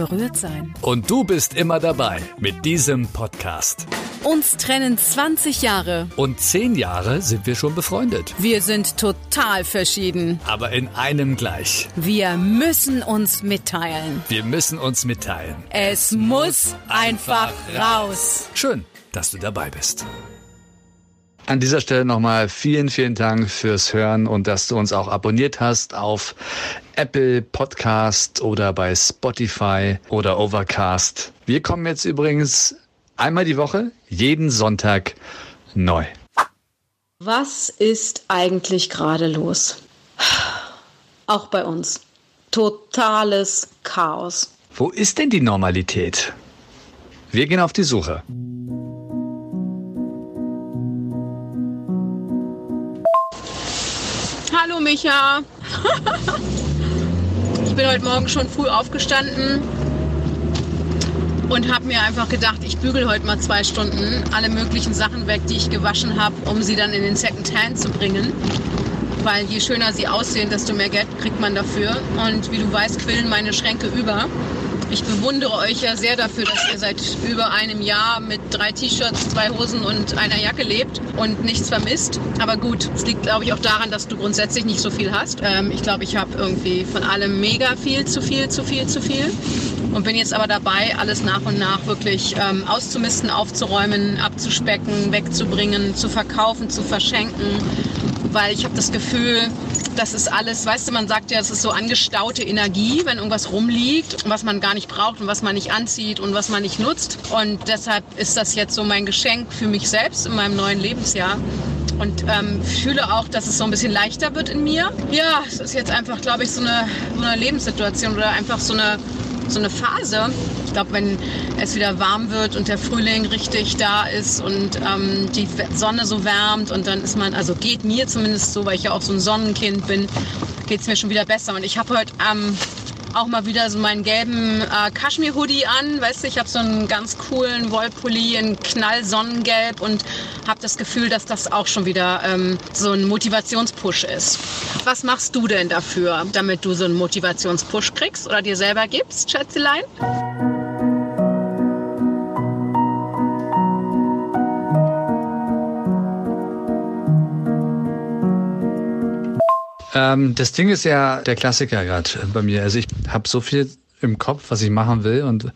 berührt sein. Und du bist immer dabei mit diesem Podcast. Uns trennen 20 Jahre. Und 10 Jahre sind wir schon befreundet. Wir sind total verschieden. Aber in einem gleich. Wir müssen uns mitteilen. Wir müssen uns mitteilen. Es, muss einfach raus. Schön, dass du dabei bist. An dieser Stelle nochmal vielen, vielen Dank fürs Hören und dass du uns auch abonniert hast auf Apple Podcast oder bei Spotify oder Overcast. Wir kommen jetzt übrigens einmal die Woche, jeden Sonntag neu. Was ist eigentlich gerade los? Auch bei uns. Totales Chaos. Wo ist denn die Normalität? Wir gehen auf die Suche. Micha. ich bin heute Morgen schon früh aufgestanden und habe mir einfach gedacht, ich bügel heute mal zwei Stunden alle möglichen Sachen weg, die ich gewaschen habe, um sie dann in den Second Hand zu bringen. Weil je schöner sie aussehen, desto mehr Geld kriegt man dafür. Und wie du weißt, quillen meine Schränke über. Ich bewundere euch ja sehr dafür, dass ihr seit über einem Jahr mit drei T-Shirts, zwei Hosen und einer Jacke lebt und nichts vermisst. Aber gut, es liegt, glaube ich, auch daran, dass du grundsätzlich nicht so viel hast. Ähm, ich glaube, ich habe irgendwie von allem mega viel, zu viel, zu viel, zu viel. Und bin jetzt aber dabei, alles nach und nach wirklich ähm, auszumisten, aufzuräumen, abzuspecken, wegzubringen, zu verkaufen, zu verschenken. Weil ich habe das Gefühl, das ist alles, weißt du, man sagt ja, es ist so angestaute Energie, wenn irgendwas rumliegt, was man gar nicht braucht und was man nicht anzieht und was man nicht nutzt. Und deshalb ist das jetzt so mein Geschenk für mich selbst in meinem neuen Lebensjahr. Und ähm, fühle auch, dass es so ein bisschen leichter wird in mir. Ja, es ist jetzt einfach, glaube ich, so eine, so eine Lebenssituation oder einfach so eine so eine Phase. Ich glaube, wenn es wieder warm wird und der Frühling richtig da ist und ähm, die Sonne so wärmt und dann ist man, also geht mir zumindest so, weil ich ja auch so ein Sonnenkind bin, geht es mir schon wieder besser. Und ich habe heute ähm, auch mal wieder so meinen gelben äh, Kaschmir-Hoodie an. Weißt du, ich habe so einen ganz coolen Wollpulli in Knallsonnengelb und habe das Gefühl, dass das auch schon wieder ähm, so ein Motivationspush ist. Was machst du denn dafür, damit du so einen Motivationspush kriegst oder dir selber gibst, Schätzelein? Ähm, das Ding ist ja der Klassiker gerade bei mir. Also ich habe so viel im Kopf, was ich machen will und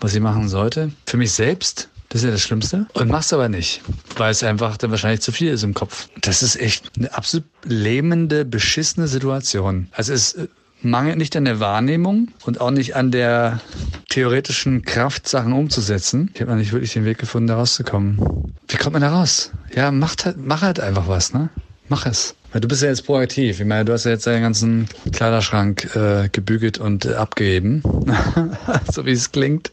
was ich machen sollte. Für mich selbst, das ist ja das Schlimmste. Und mach's aber nicht, weil es einfach dann wahrscheinlich zu viel ist im Kopf. Das ist echt eine absolut lähmende, beschissene Situation. Also es mangelt nicht an der Wahrnehmung und auch nicht an der theoretischen Kraft, Sachen umzusetzen. Ich habe noch nicht wirklich den Weg gefunden, da rauszukommen. Wie kommt man da raus? Ja, macht halt, mach halt einfach was, ne? Mach es. Du bist ja jetzt proaktiv. Ich meine, du hast ja jetzt deinen ganzen Kleiderschrank äh, gebügelt und äh, abgegeben. so wie es klingt.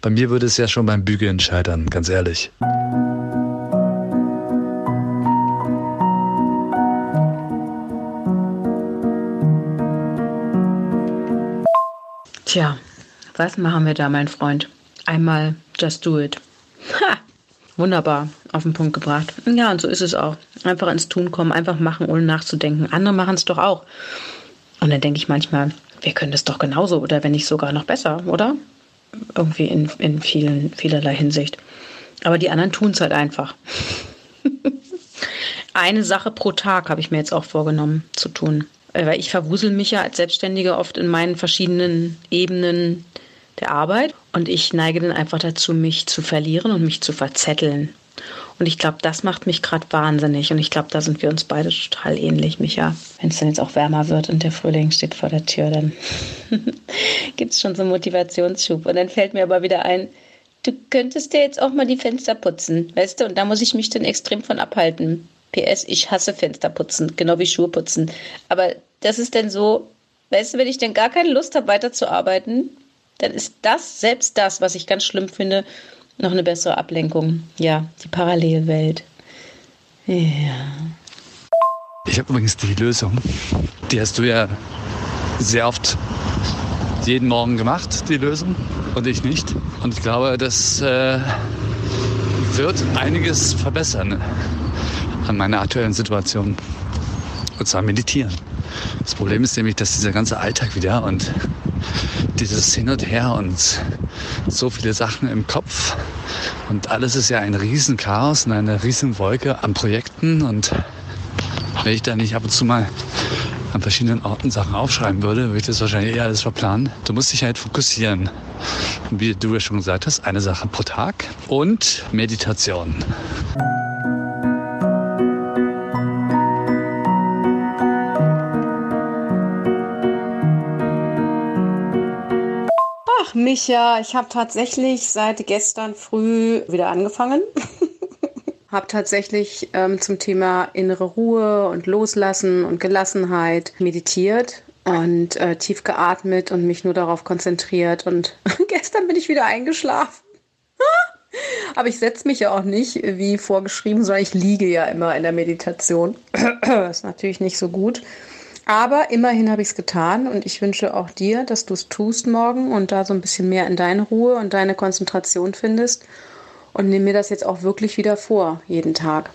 Bei mir würde es ja schon beim Bügeln scheitern, ganz ehrlich. Tja, was machen wir da, mein Freund? Einmal just do it. Ha! Wunderbar, auf den Punkt gebracht. Ja, und so ist es auch. Einfach ins Tun kommen, einfach machen, ohne nachzudenken. Andere machen es doch auch. Und dann denke ich manchmal, wir können das doch genauso oder wenn nicht sogar noch besser, oder? Irgendwie in, in vielen, vielerlei Hinsicht. Aber die anderen tun es halt einfach. Eine Sache pro Tag habe ich mir jetzt auch vorgenommen zu tun. Äh, weil ich verwusel mich ja als Selbstständige oft in meinen verschiedenen Ebenen der Arbeit. Und ich neige dann einfach dazu, mich zu verlieren und mich zu verzetteln. Und ich glaube, das macht mich gerade wahnsinnig. Und ich glaube, da sind wir uns beide total ähnlich, Micha. Wenn es dann jetzt auch wärmer wird und der Frühling steht vor der Tür, dann gibt es schon so einen Motivationsschub. Und dann fällt mir aber wieder ein, du könntest dir jetzt auch mal die Fenster putzen, weißt du? Und da muss ich mich dann extrem von abhalten. PS, ich hasse Fenster putzen, genau wie Schuhe putzen. Aber das ist dann so, weißt du, wenn ich dann gar keine Lust habe, weiterzuarbeiten, dann ist das, selbst das, was ich ganz schlimm finde, noch eine bessere Ablenkung. Ja, die Parallelwelt. Ja. Ich habe übrigens die Lösung. Die hast du ja sehr oft jeden Morgen gemacht, die Lösung, und ich nicht. Und ich glaube, das äh, wird einiges verbessern an meiner aktuellen Situation. Und zwar meditieren. Das Problem ist nämlich, dass dieser ganze Alltag wieder und dieses Hin und Her und so viele Sachen im Kopf und alles ist ja ein Riesenchaos und eine Riesenwolke an Projekten und wenn ich da nicht ab und zu mal an verschiedenen Orten Sachen aufschreiben würde, würde ich das wahrscheinlich eher alles verplanen. Du musst dich halt fokussieren. Und wie du ja schon gesagt hast, eine Sache pro Tag und Meditation. Micha, ich habe tatsächlich seit gestern früh wieder angefangen. habe tatsächlich ähm, zum Thema innere Ruhe und Loslassen und Gelassenheit meditiert und äh, tief geatmet und mich nur darauf konzentriert. Und gestern bin ich wieder eingeschlafen. Aber ich setze mich ja auch nicht wie vorgeschrieben, sondern ich liege ja immer in der Meditation. ist natürlich nicht so gut. Aber immerhin habe ich es getan und ich wünsche auch dir, dass du es tust morgen und da so ein bisschen mehr in deine Ruhe und deine Konzentration findest und nehme mir das jetzt auch wirklich wieder vor, jeden Tag.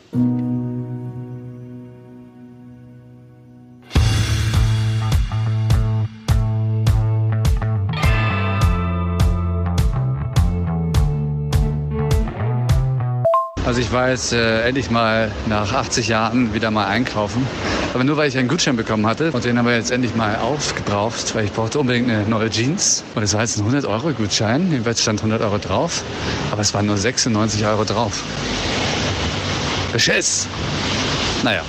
Also ich war jetzt äh, endlich mal nach 80 Jahren wieder mal einkaufen. Aber nur weil ich einen Gutschein bekommen hatte und den haben wir jetzt endlich mal aufgebraucht, weil ich brauchte unbedingt eine neue Jeans. Und es war jetzt ein 100 Euro Gutschein, jedenfalls stand 100 Euro drauf, aber es waren nur 96 Euro drauf. Beschiss! Naja,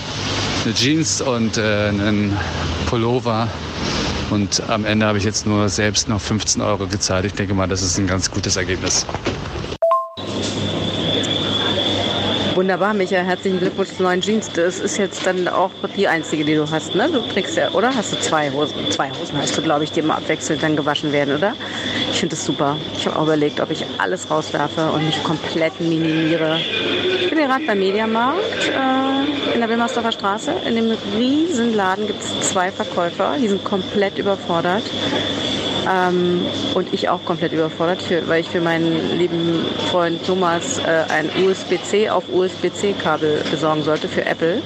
eine Jeans und äh, einen Pullover und am Ende habe ich jetzt nur selbst noch 15 Euro gezahlt. Ich denke mal, das ist ein ganz gutes Ergebnis. Wunderbar, Micha. Herzlichen Glückwunsch zu neuen Jeans. Das ist jetzt dann auch die einzige, die du hast, ne? Du trägst ja, oder? Hast du zwei Hosen? Zwei Hosen hast du, glaube ich, die immer abwechselnd dann gewaschen werden, oder? Ich finde das super. Ich habe auch überlegt, ob ich alles rauswerfe und mich komplett minimiere. Ich bin gerade beim Mediamarkt äh, in der Wilmersdorfer Straße. In dem riesen Laden gibt es zwei Verkäufer, die sind komplett überfordert. Ähm, und ich auch komplett überfordert, für, weil ich für meinen lieben Freund Thomas äh, ein USB-C auf USB-C-Kabel besorgen sollte für Apple.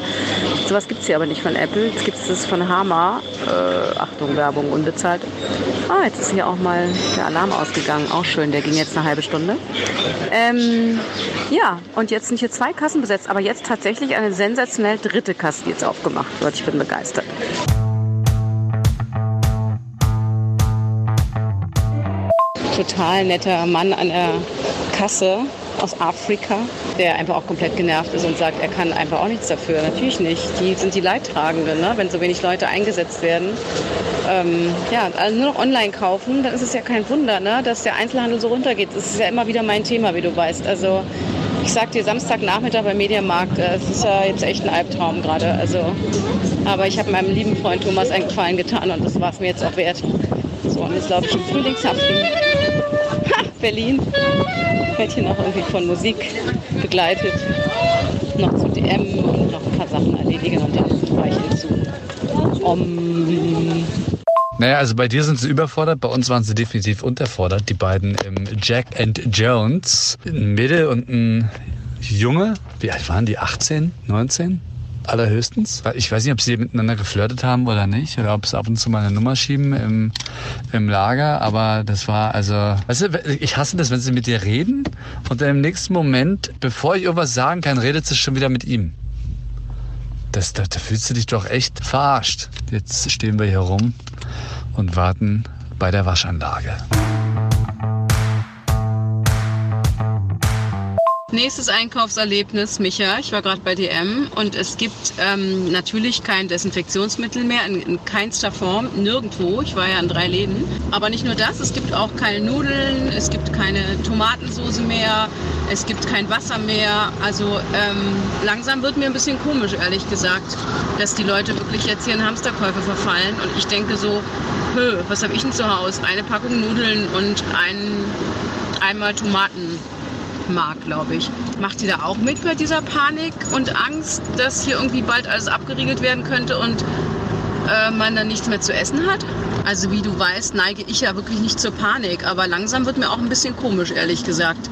Sowas gibt es hier aber nicht von Apple. Jetzt gibt es das von Hama. Äh, Achtung, Werbung unbezahlt. Ah, jetzt ist hier auch mal der Alarm ausgegangen. Auch schön, der ging jetzt eine halbe Stunde. Ähm, ja, und jetzt sind hier zwei Kassen besetzt, aber jetzt tatsächlich eine sensationell dritte Kasse, die jetzt aufgemacht wird. Ich bin begeistert. Total netter Mann an der Kasse aus Afrika, der einfach auch komplett genervt ist und sagt, er kann einfach auch nichts dafür. Natürlich nicht. Die sind die Leidtragenden, ne? wenn so wenig Leute eingesetzt werden. Ähm, ja, also nur noch online kaufen, dann ist es ja kein Wunder, ne? dass der Einzelhandel so runtergeht. Das ist ja immer wieder mein Thema, wie du weißt. Also ich sag dir, Samstagnachmittag beim Mediamarkt, äh, es ist ja jetzt echt ein Albtraum gerade. Also, aber ich habe meinem lieben Freund Thomas einen Gefallen getan und das war es mir jetzt auch wert. So, und jetzt laufe ich im Frühlingshaften. Berlin. Werde hier noch irgendwie von Musik begleitet. Noch zu DM und noch ein paar Sachen erledigen und dann fahre ich hinzu. Om. Naja, also bei dir sind sie überfordert, bei uns waren sie definitiv unterfordert. Die beiden im Jack and Jones. Ein Mädel und ein Junge. Wie alt waren die? 18, 19? Allerhöchstens. Ich weiß nicht, ob sie miteinander geflirtet haben oder nicht, oder ob sie ab und zu mal eine Nummer schieben im, im Lager, aber das war also, weißt du, ich hasse das, wenn sie mit dir reden und dann im nächsten Moment, bevor ich irgendwas sagen kann, redet sie schon wieder mit ihm. Das, da, da fühlst du dich doch echt verarscht. Jetzt stehen wir hier rum und warten bei der Waschanlage. Nächstes Einkaufserlebnis, Micha. Ich war gerade bei DM und es gibt ähm, natürlich kein Desinfektionsmittel mehr in, in, keinster Form, nirgendwo. Ich war ja in drei Läden. Aber nicht nur das, es gibt auch keine Nudeln, es gibt keine Tomatensauce mehr, es gibt kein Wasser mehr. Also ähm, langsam wird mir ein bisschen komisch, ehrlich gesagt, dass die Leute wirklich jetzt hier in Hamsterkäufe verfallen. Und ich denke so, Hö, was habe ich denn zu Hause? Eine Packung Nudeln und ein, einmal Tomaten mag, glaube ich. Macht ihr da auch mit bei dieser Panik und Angst, dass hier irgendwie bald alles abgeriegelt werden könnte und äh, man dann nichts mehr zu essen hat. Also wie du weißt, neige ich ja wirklich nicht zur Panik. Aber langsam wird mir auch ein bisschen komisch, ehrlich gesagt.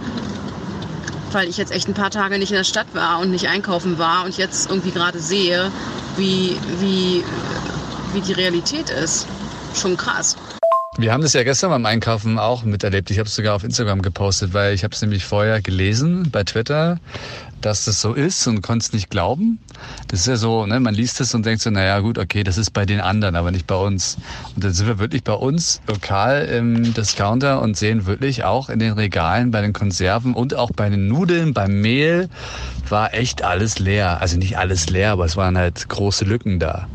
Weil ich jetzt echt ein paar Tage nicht in der Stadt war und nicht einkaufen war und jetzt irgendwie gerade sehe, wie, wie, wie die Realität ist. Schon krass. Wir haben das ja gestern beim Einkaufen auch miterlebt. Ich habe es sogar auf Instagram gepostet, weil ich habe es nämlich vorher gelesen bei Twitter, dass das so ist und konnte es nicht glauben. Das ist ja so, ne, man liest es und denkt so, naja gut, okay, das ist bei den anderen, aber nicht bei uns. Und dann sind wir wirklich bei uns lokal im Discounter und sehen wirklich auch in den Regalen bei den Konserven und auch bei den Nudeln, beim Mehl war echt alles leer. Also nicht alles leer, aber es waren halt große Lücken da.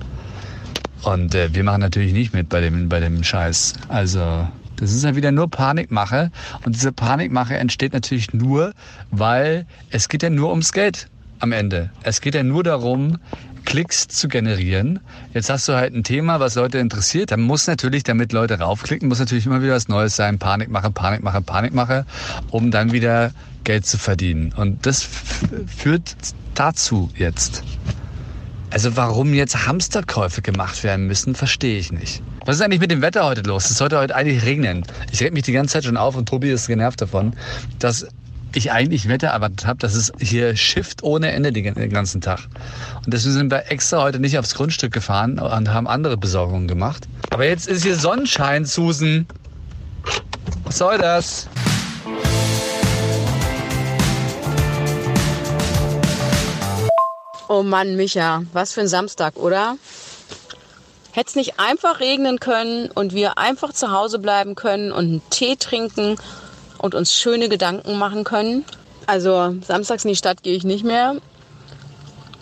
Und äh, wir machen natürlich nicht mit bei dem, bei dem Scheiß. Also das ist ja wieder nur Panikmache. Und diese Panikmache entsteht natürlich nur, weil es geht ja nur ums Geld am Ende. Es geht ja nur darum, Klicks zu generieren. Jetzt hast du halt ein Thema, was Leute interessiert. Dann muss natürlich, damit Leute raufklicken, muss natürlich immer wieder was Neues sein. Panikmache, Panikmache, Panikmache, um dann wieder Geld zu verdienen. Und das führt dazu jetzt. Also warum jetzt Hamsterkäufe gemacht werden müssen, verstehe ich nicht. Was ist eigentlich mit dem Wetter heute los? Es sollte heute eigentlich regnen. Ich reg mich die ganze Zeit schon auf und Tobi ist genervt davon, dass ich eigentlich Wetter erwartet habe, dass es hier schifft ohne Ende den ganzen Tag. Und deswegen sind wir extra heute nicht aufs Grundstück gefahren und haben andere Besorgungen gemacht. Aber jetzt ist hier Sonnenschein, Susan. Was soll das? Oh Mann, Micha, was für ein Samstag, oder? Hätte es nicht einfach regnen können und wir einfach zu Hause bleiben können und einen Tee trinken und uns schöne Gedanken machen können? Also samstags in die Stadt gehe ich nicht mehr.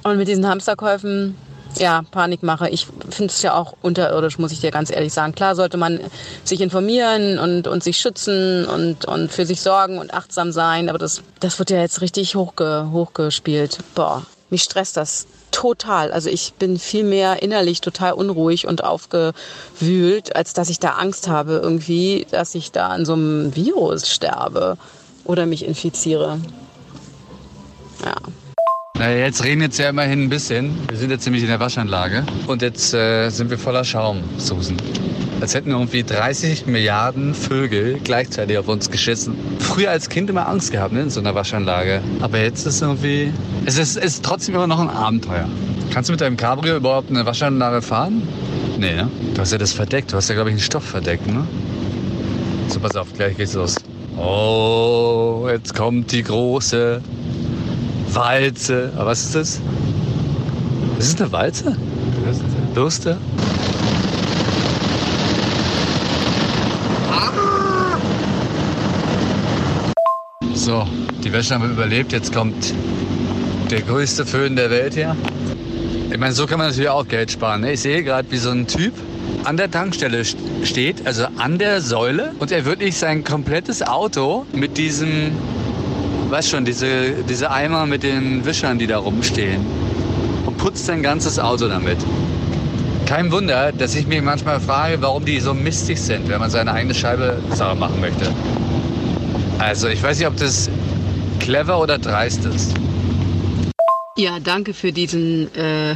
Und mit diesen Hamsterkäufen, ja, Panikmache. Ich finde es ja auch unterirdisch, muss ich dir ganz ehrlich sagen. Klar sollte man sich informieren und, und sich schützen und, und für sich sorgen und achtsam sein, aber das, das wird ja jetzt richtig hochge, hochgespielt. Boah, mich stresst das total. Also ich bin viel mehr innerlich total unruhig und aufgewühlt, als dass ich da Angst habe irgendwie, dass ich da an so einem Virus sterbe oder mich infiziere. Ja. Naja, jetzt regnet es ja immerhin ein bisschen. Wir sind jetzt nämlich in der Waschanlage und jetzt äh, sind wir voller Schaum, Susan. Als hätten irgendwie 30 Milliarden Vögel gleichzeitig auf uns geschissen. Früher als Kind immer Angst gehabt ne, in so einer Waschanlage. Aber jetzt ist irgendwie. Es ist, ist trotzdem immer noch ein Abenteuer. Kannst du mit deinem Cabrio überhaupt eine Waschanlage fahren? Nee, ne? Du hast ja das verdeckt. Du hast ja, glaube ich, einen Stoff verdeckt, ne? So, pass auf, gleich geht's los. Oh, jetzt kommt die große Walze. Aber was ist das? Ist es eine Walze? Bürste. Bürste? So, die Wäsche haben wir überlebt. Jetzt kommt der größte Föhn der Welt hier. Ich meine, so kann man natürlich auch Geld sparen. Ne? Ich sehe gerade, wie so ein Typ an der Tankstelle steht, also an der Säule, und er wirklich sein komplettes Auto mit diesem, weißt schon, diese, diese Eimer mit den Wischern, die da rumstehen, und putzt sein ganzes Auto damit. Kein Wunder, dass ich mich manchmal frage, warum die so mistig sind, wenn man seine eigene Scheibe sauber machen möchte. Also ich weiß nicht, ob das clever oder dreist ist. Ja, danke für diesen äh,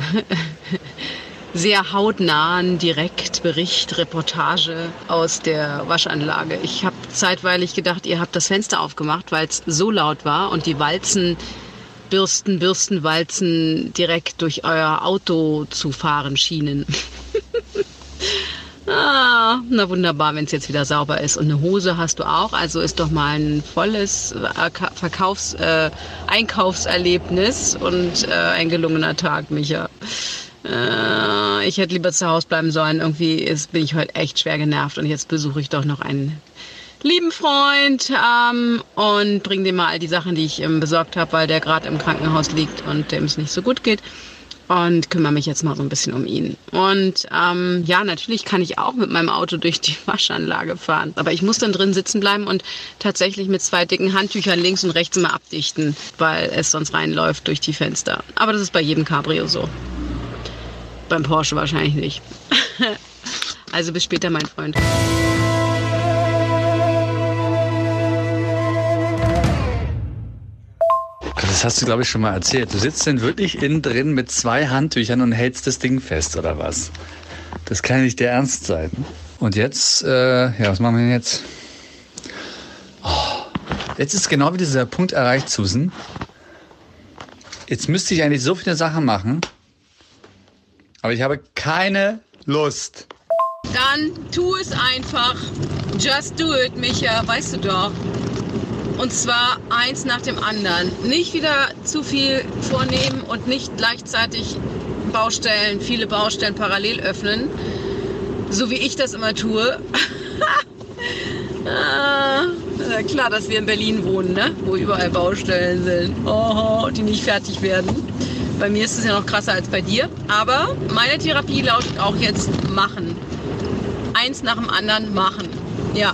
sehr hautnahen Direktbericht, Reportage aus der Waschanlage. Ich habe zeitweilig gedacht, ihr habt das Fenster aufgemacht, weil es so laut war und die Walzen, Bürsten, Bürstenwalzen direkt durch euer Auto zu fahren schienen. Ah, na wunderbar, wenn es jetzt wieder sauber ist. Und eine Hose hast du auch, also ist doch mal ein volles äh, Verkaufs-, äh, Einkaufserlebnis und äh, ein gelungener Tag, Micha. Äh, ich hätte lieber zu Hause bleiben sollen. Irgendwie ist, bin ich heute echt schwer genervt und jetzt besuche ich doch noch einen lieben Freund ähm, und bringe dem mal all die Sachen, die ich ähm, besorgt habe, weil der gerade im Krankenhaus liegt und dem es nicht so gut geht und kümmere mich jetzt mal so ein bisschen um ihn. Und ähm, ja, natürlich kann ich auch mit meinem Auto durch die Waschanlage fahren, aber ich muss dann drin sitzen bleiben und tatsächlich mit zwei dicken Handtüchern links und rechts mal abdichten, weil es sonst reinläuft durch die Fenster. Aber das ist bei jedem Cabrio so. Beim Porsche wahrscheinlich nicht. also bis später, mein Freund. Das hast du, glaube ich, schon mal erzählt. Du sitzt denn wirklich innen drin mit zwei Handtüchern und hältst das Ding fest, oder was? Das kann nicht der Ernst sein. Und jetzt, äh, ja, was machen wir denn jetzt? Oh, jetzt ist genau wieder dieser Punkt erreicht, Susan. Jetzt müsste ich eigentlich so viele Sachen machen, aber ich habe keine Lust. Dann tu es einfach. Just do it, Micha, weißt du doch. Und zwar eins nach dem anderen. Nicht wieder zu viel vornehmen und nicht gleichzeitig Baustellen, viele Baustellen parallel öffnen, so wie ich das immer tue. ah, klar, dass wir in Berlin wohnen, ne? wo überall Baustellen sind, oh, die nicht fertig werden. Bei mir ist es ja noch krasser als bei dir. Aber meine Therapie lautet auch jetzt machen. Eins nach dem anderen machen. Ja.